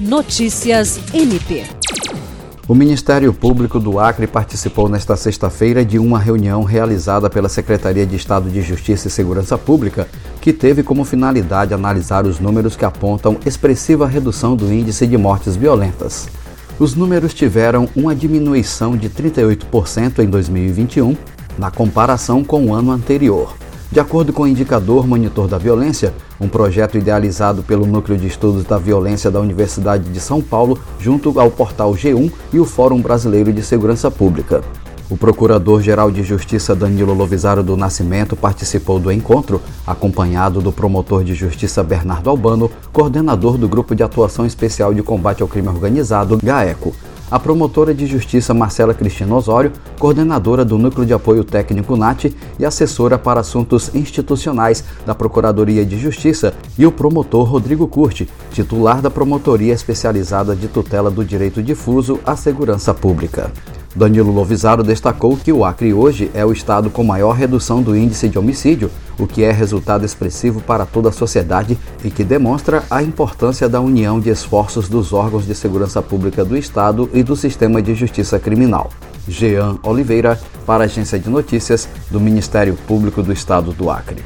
Notícias MP. O Ministério Público do Acre participou nesta sexta-feira de uma reunião realizada pela Secretaria de Estado de Justiça e Segurança Pública, que teve como finalidade analisar os números que apontam expressiva redução do índice de mortes violentas. Os números tiveram uma diminuição de 38% em 2021, na comparação com o ano anterior. De acordo com o indicador Monitor da Violência, um projeto idealizado pelo Núcleo de Estudos da Violência da Universidade de São Paulo, junto ao portal G1 e o Fórum Brasileiro de Segurança Pública. O Procurador-Geral de Justiça Danilo Lovisaro do Nascimento participou do encontro, acompanhado do promotor de justiça Bernardo Albano, coordenador do Grupo de Atuação Especial de Combate ao Crime Organizado, GAECO, a promotora de justiça Marcela Cristina Osório, coordenadora do Núcleo de Apoio Técnico NAT e assessora para assuntos institucionais da Procuradoria de Justiça, e o promotor Rodrigo Curti, titular da Promotoria Especializada de Tutela do Direito Difuso à Segurança Pública. Danilo Lovisaro destacou que o Acre hoje é o estado com maior redução do índice de homicídio, o que é resultado expressivo para toda a sociedade e que demonstra a importância da união de esforços dos órgãos de segurança pública do estado e do sistema de justiça criminal. Jean Oliveira, para a Agência de Notícias do Ministério Público do Estado do Acre.